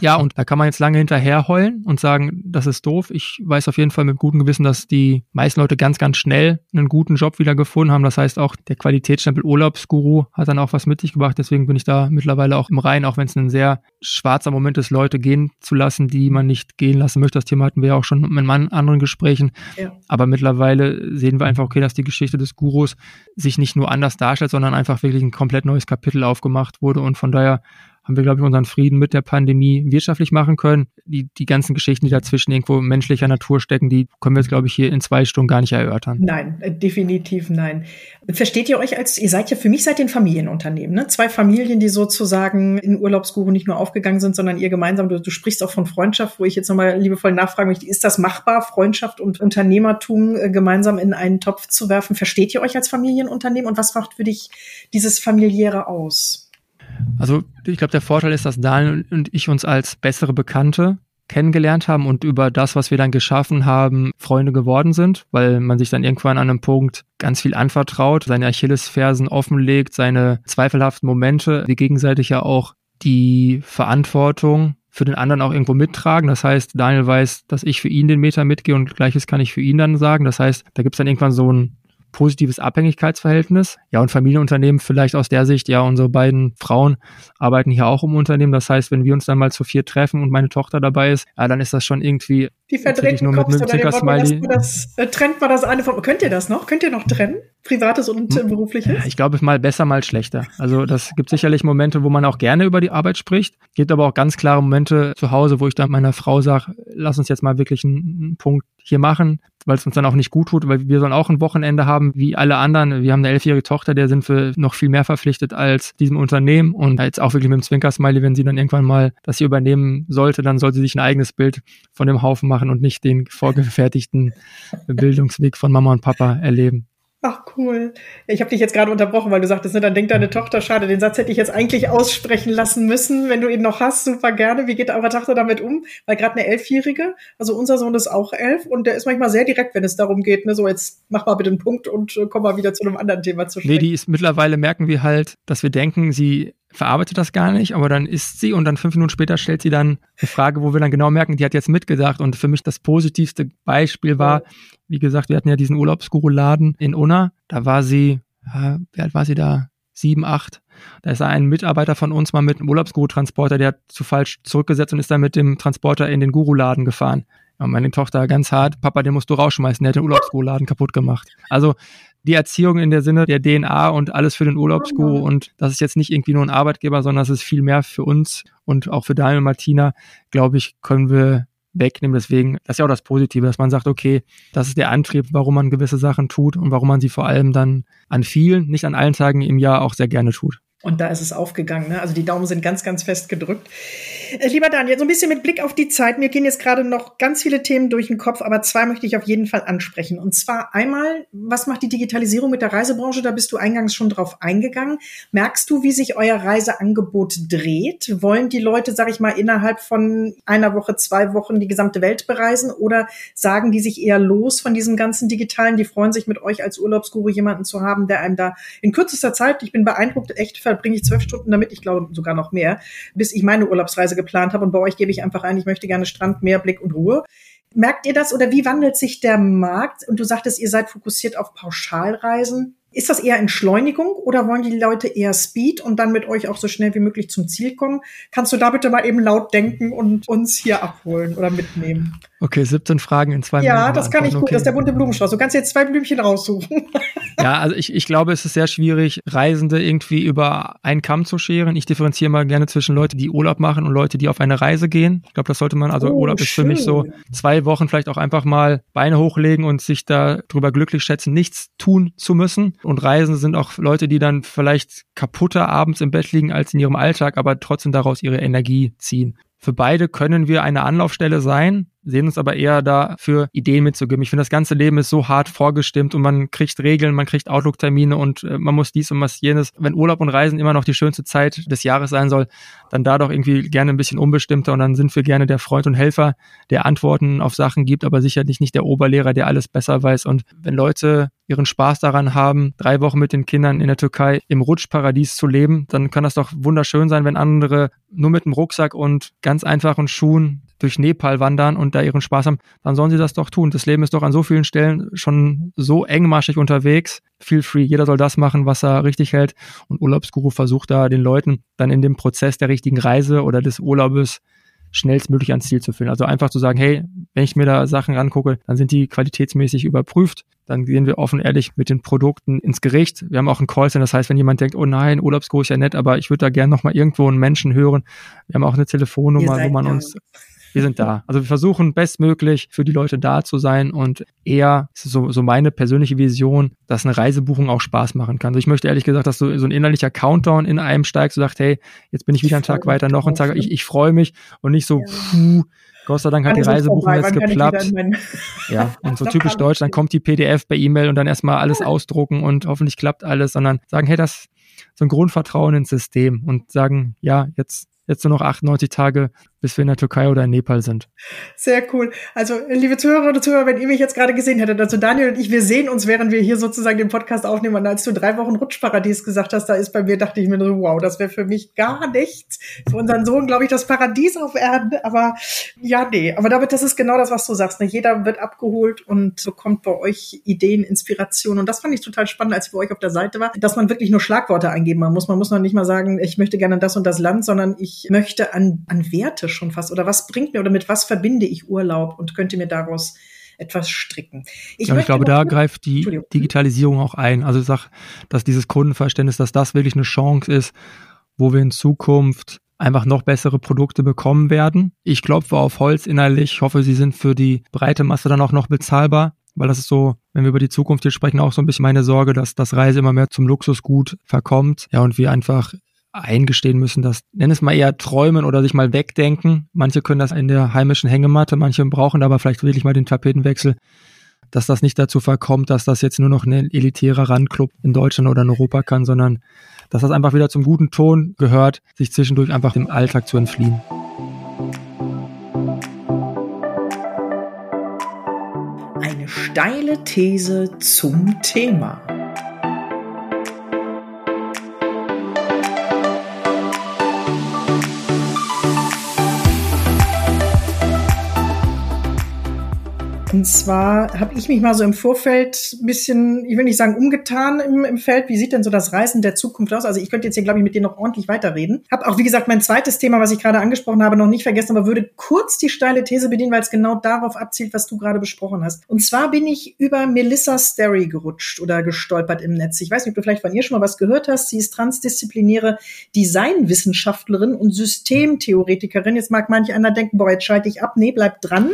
Ja, und da kann man jetzt lange hinterher heulen und sagen, das ist doof. Ich weiß auf jeden Fall mit gutem Gewissen, dass die meisten Leute ganz, ganz schnell einen guten Job wieder gefunden haben. Das heißt, auch der Qualitätsstempel Urlaubsguru hat dann auch was mit sich gebracht. Deswegen bin ich da mittlerweile auch im Rein, auch wenn es ein sehr schwarzer Moment ist, Leute gehen zu lassen, die man nicht gehen lassen möchte. Das Thema hatten wir ja auch schon in anderen Gesprächen. Ja. Aber mittlerweile sehen wir einfach, okay, dass die Geschichte des Gurus sich nicht nur anders darstellt, sondern einfach wirklich ein komplett neues Kapitel aufgemacht wurde. Und von daher haben wir, glaube ich, unseren Frieden mit der Pandemie wirtschaftlich machen können. Die, die ganzen Geschichten, die dazwischen irgendwo menschlicher Natur stecken, die können wir jetzt, glaube ich, hier in zwei Stunden gar nicht erörtern. Nein, äh, definitiv nein. Versteht ihr euch als, ihr seid ja, für mich seid ihr ein Familienunternehmen, ne? Zwei Familien, die sozusagen in Urlaubsguru nicht nur aufgegangen sind, sondern ihr gemeinsam, du, du sprichst auch von Freundschaft, wo ich jetzt nochmal liebevoll nachfragen möchte, ist das machbar, Freundschaft und Unternehmertum äh, gemeinsam in einen Topf zu werfen? Versteht ihr euch als Familienunternehmen und was macht für dich dieses familiäre aus? Also ich glaube, der Vorteil ist, dass Daniel und ich uns als bessere Bekannte kennengelernt haben und über das, was wir dann geschaffen haben, Freunde geworden sind, weil man sich dann irgendwann an einem Punkt ganz viel anvertraut, seine Achillesfersen offenlegt, seine zweifelhaften Momente, wir gegenseitig ja auch die Verantwortung für den anderen auch irgendwo mittragen. Das heißt, Daniel weiß, dass ich für ihn den Meter mitgehe und gleiches kann ich für ihn dann sagen. Das heißt, da gibt es dann irgendwann so ein positives Abhängigkeitsverhältnis. Ja, und Familienunternehmen vielleicht aus der Sicht, ja, unsere beiden Frauen arbeiten hier auch im Unternehmen. Das heißt, wenn wir uns dann mal zu vier treffen und meine Tochter dabei ist, ja, dann ist das schon irgendwie die verdreckten nur mit, mit Zwinker-Smiley. Das, äh, trennt man das eine von. Könnt ihr das noch? Könnt ihr noch trennen? Privates und äh, berufliches? Ich glaube, mal besser, mal schlechter. Also das gibt sicherlich Momente, wo man auch gerne über die Arbeit spricht. Gibt aber auch ganz klare Momente zu Hause, wo ich dann meiner Frau sage, lass uns jetzt mal wirklich einen, Punkt hier machen, weil es uns dann auch nicht gut tut, weil wir sollen auch ein Wochenende haben, wie alle anderen. Wir haben eine elfjährige Tochter, der sind wir noch viel mehr verpflichtet als diesem Unternehmen und jetzt auch wirklich mit dem Zwinker-Smiley, wenn sie dann irgendwann mal das hier übernehmen sollte, dann sollte sie sich ein eigenes Bild von dem Haufen machen und nicht den vorgefertigten Bildungsweg von Mama und Papa erleben. Ach cool. Ich habe dich jetzt gerade unterbrochen, weil du sagtest, ne, dann denkt deine Tochter, schade, den Satz hätte ich jetzt eigentlich aussprechen lassen müssen, wenn du ihn noch hast, super gerne. Wie geht eure Tochter damit um? Weil gerade eine Elfjährige, also unser Sohn ist auch elf und der ist manchmal sehr direkt, wenn es darum geht, ne, so jetzt mach mal bitte einen Punkt und äh, komm mal wieder zu einem anderen Thema zu sprechen. Nee, die ist mittlerweile merken wir halt, dass wir denken, sie verarbeitet das gar nicht, aber dann isst sie und dann fünf Minuten später stellt sie dann eine Frage, wo wir dann genau merken, die hat jetzt mitgedacht. Und für mich das positivste Beispiel war, wie gesagt, wir hatten ja diesen Urlaubsguru-Laden in Unna. Da war sie, ja, wie alt war sie da? Sieben, acht. Da ist ein Mitarbeiter von uns mal mit einem Urlaubsguru-Transporter, der hat zu falsch zurückgesetzt und ist dann mit dem Transporter in den Guru-Laden gefahren. Meine Tochter ganz hart, Papa, den musst du rausschmeißen, der hat den Urlaubsgurladen kaputt gemacht. Also die Erziehung in der Sinne der DNA und alles für den Urlaubsguru und das ist jetzt nicht irgendwie nur ein Arbeitgeber, sondern das ist viel mehr für uns und auch für Daniel und Martina, glaube ich, können wir wegnehmen. Deswegen, das ist ja auch das Positive, dass man sagt, okay, das ist der Antrieb, warum man gewisse Sachen tut und warum man sie vor allem dann an vielen, nicht an allen Tagen im Jahr auch sehr gerne tut. Und da ist es aufgegangen. Ne? Also die Daumen sind ganz, ganz fest gedrückt. Äh, lieber Daniel, so ein bisschen mit Blick auf die Zeit. Mir gehen jetzt gerade noch ganz viele Themen durch den Kopf, aber zwei möchte ich auf jeden Fall ansprechen. Und zwar einmal, was macht die Digitalisierung mit der Reisebranche? Da bist du eingangs schon drauf eingegangen. Merkst du, wie sich euer Reiseangebot dreht? Wollen die Leute, sag ich mal, innerhalb von einer Woche, zwei Wochen die gesamte Welt bereisen? Oder sagen die sich eher los von diesem ganzen Digitalen? Die freuen sich mit euch als Urlaubsguru jemanden zu haben, der einem da in kürzester Zeit, ich bin beeindruckt, echt verbringe ich zwölf Stunden damit, ich glaube sogar noch mehr, bis ich meine Urlaubsreise geplant habe. Und bei euch gebe ich einfach ein, ich möchte gerne Strand, Meer, Blick und Ruhe. Merkt ihr das oder wie wandelt sich der Markt? Und du sagtest, ihr seid fokussiert auf Pauschalreisen. Ist das eher Entschleunigung oder wollen die Leute eher Speed und dann mit euch auch so schnell wie möglich zum Ziel kommen? Kannst du da bitte mal eben laut denken und uns hier abholen oder mitnehmen? Okay, 17 Fragen in zwei ja, Minuten. Ja, das kann ich gut. Okay. Das ist der bunte Blumenstrauß. Du kannst jetzt zwei Blümchen raussuchen. ja, also ich, ich glaube, es ist sehr schwierig, Reisende irgendwie über einen Kamm zu scheren. Ich differenziere mal gerne zwischen Leute, die Urlaub machen und Leute, die auf eine Reise gehen. Ich glaube, das sollte man, also oh, Urlaub ist schön. für mich so zwei Wochen vielleicht auch einfach mal Beine hochlegen und sich darüber glücklich schätzen, nichts tun zu müssen. Und Reisen sind auch Leute, die dann vielleicht kaputter abends im Bett liegen als in ihrem Alltag, aber trotzdem daraus ihre Energie ziehen. Für beide können wir eine Anlaufstelle sein, sehen uns aber eher dafür, Ideen mitzugeben. Ich finde, das ganze Leben ist so hart vorgestimmt und man kriegt Regeln, man kriegt Outlook-Termine und äh, man muss dies und was jenes. Wenn Urlaub und Reisen immer noch die schönste Zeit des Jahres sein soll, dann da doch irgendwie gerne ein bisschen unbestimmter und dann sind wir gerne der Freund und Helfer, der Antworten auf Sachen gibt, aber sicherlich nicht der Oberlehrer, der alles besser weiß. Und wenn Leute ihren Spaß daran haben, drei Wochen mit den Kindern in der Türkei im Rutschparadies zu leben, dann kann das doch wunderschön sein, wenn andere nur mit dem Rucksack und ganz einfachen Schuhen durch Nepal wandern und da ihren Spaß haben, dann sollen sie das doch tun. Das Leben ist doch an so vielen Stellen schon so engmaschig unterwegs. Feel free. Jeder soll das machen, was er richtig hält. Und Urlaubsguru versucht da den Leuten dann in dem Prozess der richtigen Reise oder des Urlaubes schnellstmöglich ans Ziel zu führen. Also einfach zu sagen, hey, wenn ich mir da Sachen angucke, dann sind die qualitätsmäßig überprüft. Dann gehen wir offen ehrlich mit den Produkten ins Gericht. Wir haben auch ein Callcenter. Das heißt, wenn jemand denkt, oh nein, Urlaubsguru ist ja nett, aber ich würde da gerne nochmal irgendwo einen Menschen hören. Wir haben auch eine Telefonnummer, wo man uns wir sind da. Also wir versuchen bestmöglich für die Leute da zu sein und eher, so, so meine persönliche Vision, dass eine Reisebuchung auch Spaß machen kann. Also ich möchte ehrlich gesagt, dass so, so ein innerlicher Countdown in einem steigt, so sagt, hey, jetzt bin ich wieder einen Tag weiter, noch einen Tag, ich, ich freue mich und nicht so, puh, Gott sei Dank hat die Reisebuchung jetzt geklappt. Ja, und so typisch deutsch, dann kommt die PDF per E-Mail und dann erstmal alles ausdrucken und hoffentlich klappt alles, sondern sagen, hey, das so ein Grundvertrauen ins System und sagen, ja, jetzt jetzt nur noch 98 Tage bis wir in der Türkei oder in Nepal sind. Sehr cool. Also, liebe Zuhörerinnen und Zuhörer, wenn ihr mich jetzt gerade gesehen hättet, also Daniel und ich, wir sehen uns, während wir hier sozusagen den Podcast aufnehmen. Und als du drei Wochen Rutschparadies gesagt hast, da ist bei mir, dachte ich mir so, wow, das wäre für mich gar nichts. Für unseren Sohn, glaube ich, das Paradies auf Erden. Aber ja, nee. Aber damit, das ist genau das, was du sagst. Ne? Jeder wird abgeholt und bekommt bei euch Ideen, Inspiration. Und das fand ich total spannend, als ich bei euch auf der Seite war, dass man wirklich nur Schlagworte eingeben muss. Man muss noch nicht mal sagen, ich möchte gerne das und das Land, sondern ich möchte an, an Werte schon fast oder was bringt mir oder mit was verbinde ich Urlaub und könnte mir daraus etwas stricken. Ich, ja, ich glaube, da greift die Digitalisierung auch ein. Also ich sage, dass dieses Kundenverständnis, dass das wirklich eine Chance ist, wo wir in Zukunft einfach noch bessere Produkte bekommen werden. Ich klopfe auf Holz innerlich. Ich hoffe, sie sind für die breite Masse dann auch noch bezahlbar. Weil das ist so, wenn wir über die Zukunft hier sprechen, auch so ein bisschen meine Sorge, dass das Reise immer mehr zum Luxusgut verkommt. Ja, und wir einfach eingestehen müssen, dass, nenn es mal eher träumen oder sich mal wegdenken. Manche können das in der heimischen Hängematte, manche brauchen aber vielleicht wirklich mal den Tapetenwechsel, dass das nicht dazu verkommt, dass das jetzt nur noch ein elitärer Randclub in Deutschland oder in Europa kann, sondern dass das einfach wieder zum guten Ton gehört, sich zwischendurch einfach dem Alltag zu entfliehen. Eine steile These zum Thema. Und zwar habe ich mich mal so im Vorfeld ein bisschen, ich will nicht sagen umgetan im, im Feld. Wie sieht denn so das Reisen der Zukunft aus? Also ich könnte jetzt hier, glaube ich, mit dir noch ordentlich weiterreden. Habe auch, wie gesagt, mein zweites Thema, was ich gerade angesprochen habe, noch nicht vergessen, aber würde kurz die steile These bedienen, weil es genau darauf abzielt, was du gerade besprochen hast. Und zwar bin ich über Melissa Sterry gerutscht oder gestolpert im Netz. Ich weiß nicht, ob du vielleicht von ihr schon mal was gehört hast. Sie ist transdisziplinäre Designwissenschaftlerin und Systemtheoretikerin. Jetzt mag manch einer denken, boah, jetzt schalte ich ab. Nee, bleib dran.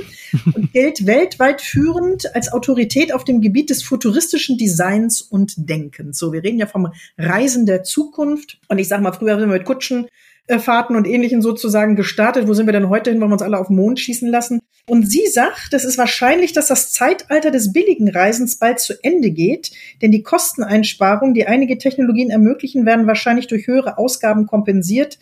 Und gilt weltweit weltweit führend als Autorität auf dem Gebiet des futuristischen Designs und Denkens. So, wir reden ja vom Reisen der Zukunft. Und ich sag mal, früher sind wir mit Kutschenfahrten und Ähnlichem sozusagen gestartet. Wo sind wir denn heute hin? Wollen wir uns alle auf den Mond schießen lassen? Und sie sagt, es ist wahrscheinlich, dass das Zeitalter des billigen Reisens bald zu Ende geht, denn die Kosteneinsparungen, die einige Technologien ermöglichen, werden wahrscheinlich durch höhere Ausgaben kompensiert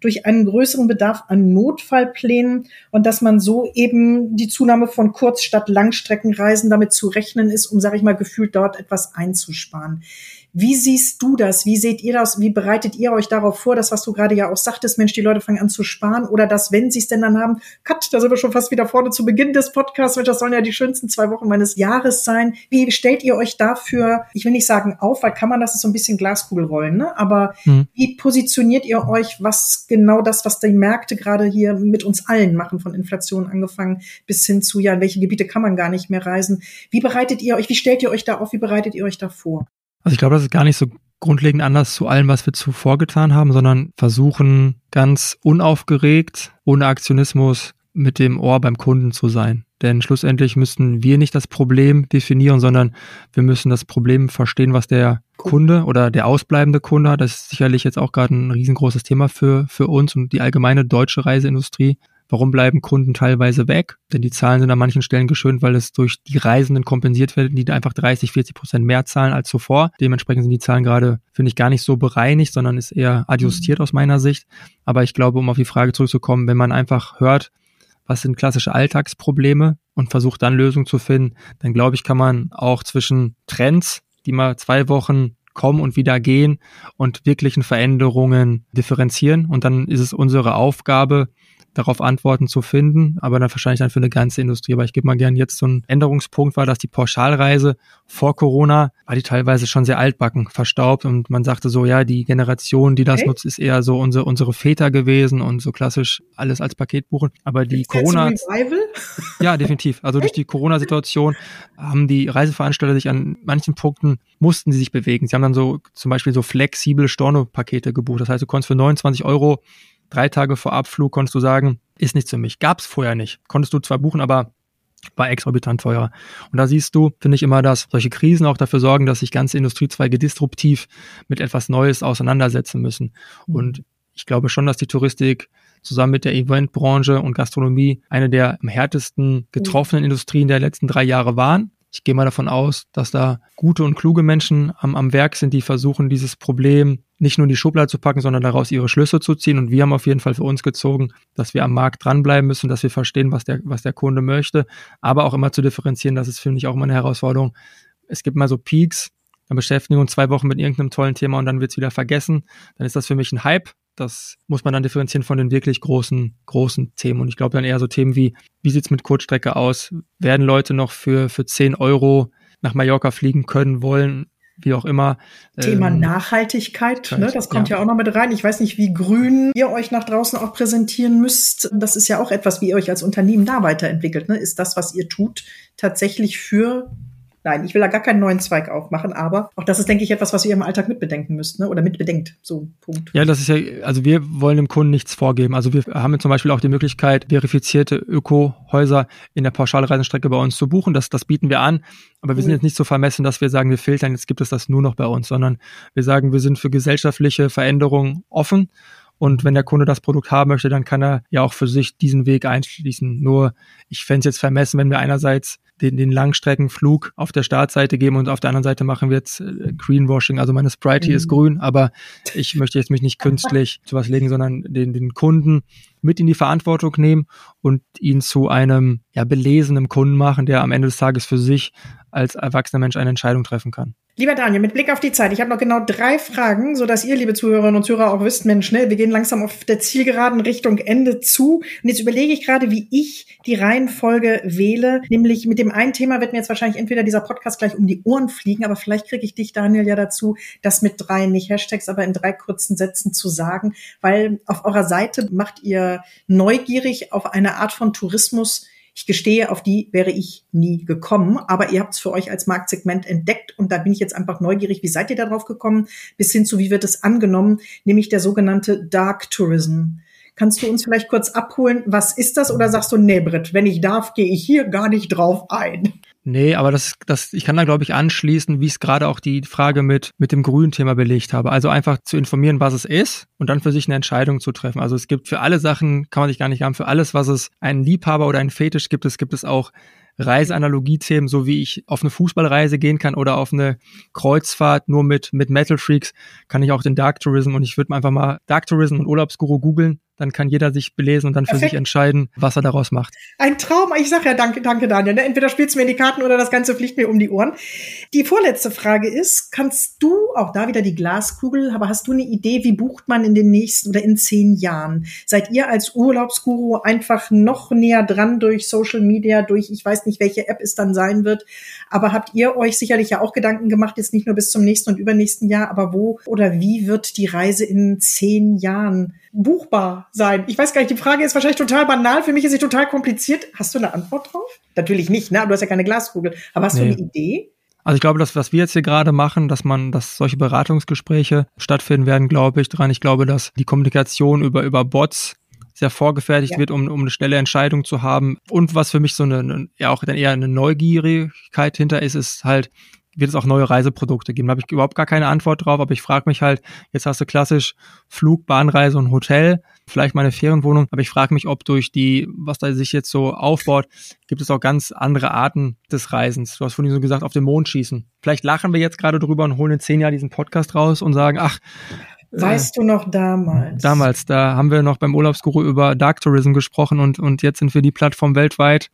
durch einen größeren Bedarf an Notfallplänen und dass man so eben die Zunahme von Kurz- statt Langstreckenreisen damit zu rechnen ist, um, sage ich mal, gefühlt dort etwas einzusparen. Wie siehst du das? Wie seht ihr das? Wie bereitet ihr euch darauf vor, das, was du gerade ja auch sagtest, Mensch, die Leute fangen an zu sparen oder das, wenn sie es denn dann haben, Cut, da sind wir schon fast wieder vorne zu Beginn des Podcasts, Mensch, das sollen ja die schönsten zwei Wochen meines Jahres sein. Wie stellt ihr euch dafür, ich will nicht sagen auf, weil kann man das ist so ein bisschen Glaskugel rollen, ne? aber hm. wie positioniert ihr euch, was genau das, was die Märkte gerade hier mit uns allen machen, von Inflation angefangen bis hin zu, ja, in welche Gebiete kann man gar nicht mehr reisen? Wie bereitet ihr euch, wie stellt ihr euch da auf, wie bereitet ihr euch da vor? Also ich glaube, das ist gar nicht so grundlegend anders zu allem, was wir zuvor getan haben, sondern versuchen ganz unaufgeregt, ohne Aktionismus mit dem Ohr beim Kunden zu sein. Denn schlussendlich müssen wir nicht das Problem definieren, sondern wir müssen das Problem verstehen, was der Kunde oder der ausbleibende Kunde hat. Das ist sicherlich jetzt auch gerade ein riesengroßes Thema für, für uns und die allgemeine deutsche Reiseindustrie. Warum bleiben Kunden teilweise weg? Denn die Zahlen sind an manchen Stellen geschönt, weil es durch die Reisenden kompensiert werden, die einfach 30, 40 Prozent mehr zahlen als zuvor. Dementsprechend sind die Zahlen gerade, finde ich, gar nicht so bereinigt, sondern ist eher adjustiert mhm. aus meiner Sicht. Aber ich glaube, um auf die Frage zurückzukommen, wenn man einfach hört, was sind klassische Alltagsprobleme und versucht dann Lösungen zu finden, dann glaube ich, kann man auch zwischen Trends, die mal zwei Wochen kommen und wieder gehen und wirklichen Veränderungen differenzieren. Und dann ist es unsere Aufgabe, darauf Antworten zu finden, aber dann wahrscheinlich dann für eine ganze Industrie. Aber ich gebe mal gern jetzt so einen Änderungspunkt war, dass die Pauschalreise vor Corona war die teilweise schon sehr altbacken, verstaubt und man sagte so, ja, die Generation, die das okay. nutzt, ist eher so unsere, unsere Väter gewesen und so klassisch alles als Paket buchen. Aber die ist Corona. Ja, definitiv. Also durch die Corona-Situation haben die Reiseveranstalter sich an manchen Punkten mussten sie sich bewegen. Sie haben dann so zum Beispiel so flexible Storno-Pakete gebucht. Das heißt, du konntest für 29 Euro drei Tage vor Abflug konntest du sagen, ist nichts für mich. Gab es vorher nicht. Konntest du zwar buchen, aber war exorbitant teuer. Und da siehst du, finde ich immer, dass solche Krisen auch dafür sorgen, dass sich ganze Industriezweige disruptiv mit etwas Neues auseinandersetzen müssen. Mhm. Und ich glaube schon, dass die Touristik zusammen mit der Eventbranche und Gastronomie eine der am härtesten getroffenen Industrien der letzten drei Jahre waren. Ich gehe mal davon aus, dass da gute und kluge Menschen am, am Werk sind, die versuchen, dieses Problem nicht nur in die Schublade zu packen, sondern daraus ihre Schlüsse zu ziehen. Und wir haben auf jeden Fall für uns gezogen, dass wir am Markt dranbleiben müssen, dass wir verstehen, was der, was der Kunde möchte, aber auch immer zu differenzieren. Das ist, finde ich, auch immer eine Herausforderung. Es gibt mal so Peaks, dann beschäftigen wir uns zwei Wochen mit irgendeinem tollen Thema und dann wird es wieder vergessen. Dann ist das für mich ein Hype. Das muss man dann differenzieren von den wirklich großen, großen Themen. Und ich glaube dann eher so Themen wie, wie sieht's mit Kurzstrecke aus? Werden Leute noch für, für 10 Euro nach Mallorca fliegen können, wollen? wie auch immer. Thema ähm, Nachhaltigkeit, ne, das kommt ja. ja. auch noch mit rein. Ich weiß nicht, wie grün ihr euch nach draußen auch präsentieren müsst. Das ist ja auch etwas, wie ihr euch als Unternehmen da weiterentwickelt. Ne? Ist das, was ihr tut, tatsächlich für Nein, ich will da gar keinen neuen Zweig aufmachen, aber auch das ist, denke ich, etwas, was ihr im Alltag mitbedenken müsst, ne? oder mitbedenkt. So, Punkt. Ja, das ist ja, also wir wollen dem Kunden nichts vorgeben. Also wir haben zum Beispiel auch die Möglichkeit, verifizierte Öko-Häuser in der Pauschalreisenstrecke bei uns zu buchen. Das, das bieten wir an. Aber wir sind jetzt nicht so vermessen, dass wir sagen, wir filtern, jetzt gibt es das nur noch bei uns, sondern wir sagen, wir sind für gesellschaftliche Veränderungen offen und wenn der Kunde das Produkt haben möchte, dann kann er ja auch für sich diesen Weg einschließen. Nur ich fände es jetzt vermessen, wenn wir einerseits den, den Langstreckenflug auf der Startseite geben und auf der anderen Seite machen wir jetzt äh, Greenwashing. Also meine Sprite hier mhm. ist grün, aber ich möchte jetzt mich nicht künstlich zu was legen, sondern den, den Kunden mit in die Verantwortung nehmen und ihn zu einem ja, belesenen Kunden machen, der am Ende des Tages für sich als erwachsener Mensch eine Entscheidung treffen kann. Lieber Daniel, mit Blick auf die Zeit, ich habe noch genau drei Fragen, so dass ihr, liebe Zuhörerinnen und Zuhörer, auch wisst, Mensch, schnell, wir gehen langsam auf der Zielgeraden Richtung Ende zu. Und jetzt überlege ich gerade, wie ich die Reihenfolge wähle. Nämlich mit dem einen Thema wird mir jetzt wahrscheinlich entweder dieser Podcast gleich um die Ohren fliegen, aber vielleicht kriege ich dich, Daniel, ja dazu, das mit drei, nicht Hashtags, aber in drei kurzen Sätzen zu sagen, weil auf eurer Seite macht ihr neugierig auf eine Art von Tourismus, ich gestehe, auf die wäre ich nie gekommen, aber ihr habt es für euch als Marktsegment entdeckt und da bin ich jetzt einfach neugierig. Wie seid ihr darauf gekommen? Bis hin zu, wie wird es angenommen? Nämlich der sogenannte Dark Tourism. Kannst du uns vielleicht kurz abholen, was ist das? Oder sagst du, nee, Britt, wenn ich darf, gehe ich hier gar nicht drauf ein? Nee, aber das, das, ich kann da, glaube ich, anschließen, wie es gerade auch die Frage mit, mit dem grünen Thema belegt habe. Also einfach zu informieren, was es ist und dann für sich eine Entscheidung zu treffen. Also es gibt für alle Sachen, kann man sich gar nicht haben, für alles, was es einen Liebhaber oder einen Fetisch gibt, es gibt es auch Reiseanalogiethemen, so wie ich auf eine Fußballreise gehen kann oder auf eine Kreuzfahrt nur mit, mit Metal Freaks, kann ich auch den Dark Tourism und ich würde einfach mal Dark Tourism und Urlaubsguru googeln dann kann jeder sich belesen und dann Perfekt. für sich entscheiden, was er daraus macht. Ein Traum. Ich sag ja danke, danke Daniel. Ne? Entweder spielst du mir in die Karten oder das Ganze fliegt mir um die Ohren. Die vorletzte Frage ist, kannst du, auch da wieder die Glaskugel, aber hast du eine Idee, wie bucht man in den nächsten oder in zehn Jahren? Seid ihr als Urlaubsguru einfach noch näher dran durch Social Media, durch, ich weiß nicht, welche App es dann sein wird, aber habt ihr euch sicherlich ja auch Gedanken gemacht, jetzt nicht nur bis zum nächsten und übernächsten Jahr, aber wo oder wie wird die Reise in zehn Jahren buchbar sein? Ich weiß gar nicht, die Frage ist wahrscheinlich total banal. Für mich ist sie total kompliziert. Hast du eine Antwort drauf? Natürlich nicht, ne? Du hast ja keine Glaskugel. Aber hast nee. du eine Idee? Also ich glaube, dass was wir jetzt hier gerade machen, dass man, dass solche Beratungsgespräche stattfinden werden, glaube ich dran. Ich glaube, dass die Kommunikation über über Bots sehr vorgefertigt ja. wird, um, um eine schnelle Entscheidung zu haben. Und was für mich so eine, eine ja auch dann eher eine Neugierigkeit hinter ist, ist halt, wird es auch neue Reiseprodukte geben. Da habe ich überhaupt gar keine Antwort drauf, aber ich frage mich halt, jetzt hast du klassisch Flug, Bahnreise und Hotel, vielleicht meine Ferienwohnung, aber ich frage mich, ob durch die, was da sich jetzt so aufbaut, gibt es auch ganz andere Arten des Reisens. Du hast vorhin so gesagt, auf den Mond schießen. Vielleicht lachen wir jetzt gerade drüber und holen in zehn Jahren diesen Podcast raus und sagen, ach, äh, weißt du noch damals? Damals, da haben wir noch beim Urlaubsguru über Dark Tourism gesprochen und, und jetzt sind wir die Plattform weltweit,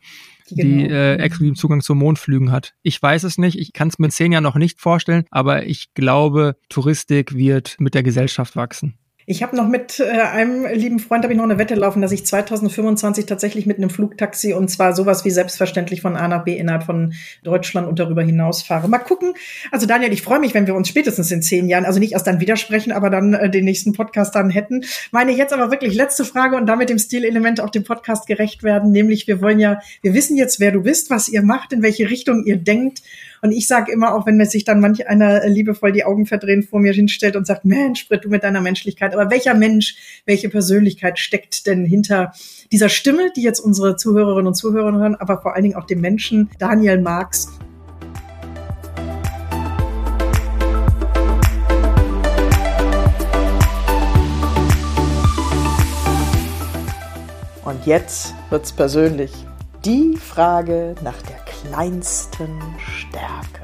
genau. die äh, exklusiven Zugang zu Mondflügen hat. Ich weiß es nicht, ich kann es mir in zehn Jahren noch nicht vorstellen, aber ich glaube, Touristik wird mit der Gesellschaft wachsen. Ich habe noch mit äh, einem lieben Freund habe ich noch eine Wette laufen, dass ich 2025 tatsächlich mit einem Flugtaxi und zwar sowas wie selbstverständlich von A nach B innerhalb von Deutschland und darüber hinaus fahre. Mal gucken. Also Daniel, ich freue mich, wenn wir uns spätestens in zehn Jahren, also nicht erst dann widersprechen, aber dann äh, den nächsten Podcast dann hätten. Meine jetzt aber wirklich letzte Frage und damit dem Stilelement auch dem Podcast gerecht werden, nämlich wir wollen ja, wir wissen jetzt, wer du bist, was ihr macht, in welche Richtung ihr denkt und ich sage immer, auch wenn mir sich dann manch einer liebevoll die Augen verdrehen vor mir hinstellt und sagt, Mensch, Britt, du mit deiner Menschlichkeit. Aber welcher Mensch, welche Persönlichkeit steckt denn hinter dieser Stimme, die jetzt unsere Zuhörerinnen und Zuhörer hören, aber vor allen Dingen auch dem Menschen Daniel Marx? Und jetzt wird's persönlich. Die Frage nach der kleinsten Stärke.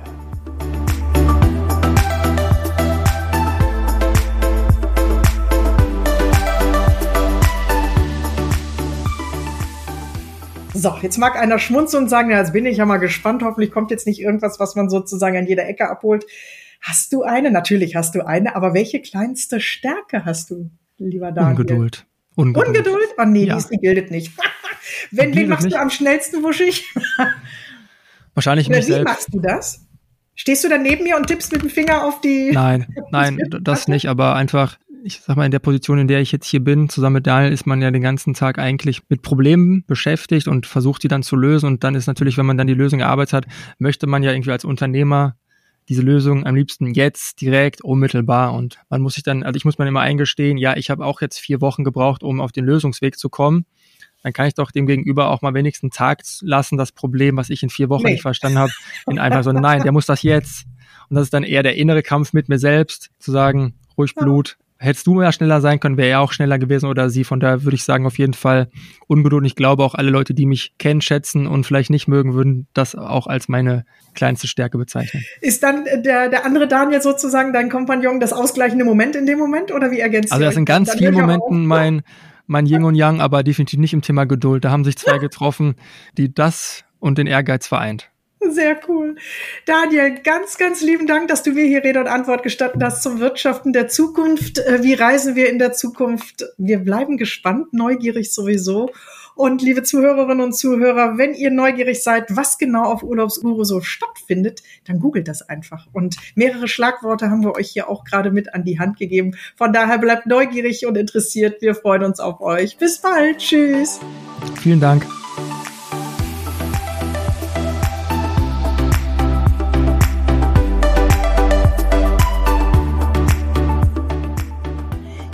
So, jetzt mag einer schmunzeln und sagen, ja, jetzt bin ich ja mal gespannt. Hoffentlich kommt jetzt nicht irgendwas, was man sozusagen an jeder Ecke abholt. Hast du eine? Natürlich hast du eine, aber welche kleinste Stärke hast du, lieber Daniel? Ungeduld. Ungeduld? Ungeduld? Oh nee, ja. die, die gilt nicht. Wenn, wen machst nicht? du am schnellsten wuschig? Wahrscheinlich Oder mich wie selbst. machst du das? Stehst du dann neben mir und tippst mit dem Finger auf die? Nein, nein, das nicht, aber einfach, ich sag mal, in der Position, in der ich jetzt hier bin, zusammen mit Daniel, ist man ja den ganzen Tag eigentlich mit Problemen beschäftigt und versucht, die dann zu lösen. Und dann ist natürlich, wenn man dann die Lösung erarbeitet hat, möchte man ja irgendwie als Unternehmer diese Lösung am liebsten jetzt, direkt, unmittelbar. Und man muss sich dann, also ich muss mir immer eingestehen, ja, ich habe auch jetzt vier Wochen gebraucht, um auf den Lösungsweg zu kommen dann kann ich doch dem Gegenüber auch mal wenigstens einen Tag lassen, das Problem, was ich in vier Wochen nee. nicht verstanden habe, in einfach so, nein, der muss das jetzt. Und das ist dann eher der innere Kampf mit mir selbst, zu sagen, ruhig Blut. Hättest du mehr schneller sein können, wäre er auch schneller gewesen oder sie. Von daher würde ich sagen, auf jeden Fall Ungeduld. Und ich glaube auch alle Leute, die mich kennen, schätzen und vielleicht nicht mögen, würden das auch als meine kleinste Stärke bezeichnen. Ist dann der, der andere Daniel sozusagen dein Kompagnon das ausgleichende Moment in dem Moment oder wie ergänzt Also das sind ganz vielen Momenten mein, mein Yin und Yang, aber definitiv nicht im Thema Geduld. Da haben sich zwei getroffen, die das und den Ehrgeiz vereint. Sehr cool. Daniel, ganz, ganz lieben Dank, dass du mir hier Rede und Antwort gestatten hast zum Wirtschaften der Zukunft. Äh, wie reisen wir in der Zukunft? Wir bleiben gespannt, neugierig sowieso. Und liebe Zuhörerinnen und Zuhörer, wenn ihr neugierig seid, was genau auf Urlaubsguru so stattfindet, dann googelt das einfach. Und mehrere Schlagworte haben wir euch hier auch gerade mit an die Hand gegeben. Von daher bleibt neugierig und interessiert. Wir freuen uns auf euch. Bis bald. Tschüss. Vielen Dank.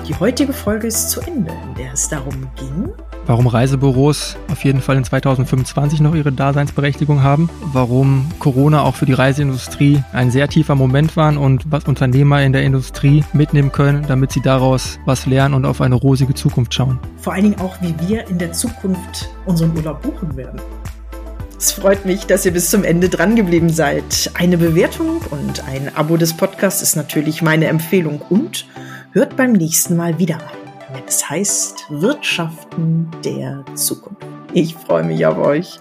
Die heutige Folge ist zu Ende, in der es darum ging, warum Reisebüros auf jeden Fall in 2025 noch ihre Daseinsberechtigung haben, warum Corona auch für die Reiseindustrie ein sehr tiefer Moment war und was Unternehmer in der Industrie mitnehmen können, damit sie daraus was lernen und auf eine rosige Zukunft schauen. Vor allen Dingen auch, wie wir in der Zukunft unseren Urlaub buchen werden. Es freut mich, dass ihr bis zum Ende dran geblieben seid. Eine Bewertung und ein Abo des Podcasts ist natürlich meine Empfehlung und hört beim nächsten Mal wieder wenn es heißt Wirtschaften der Zukunft. Ich freue mich auf euch.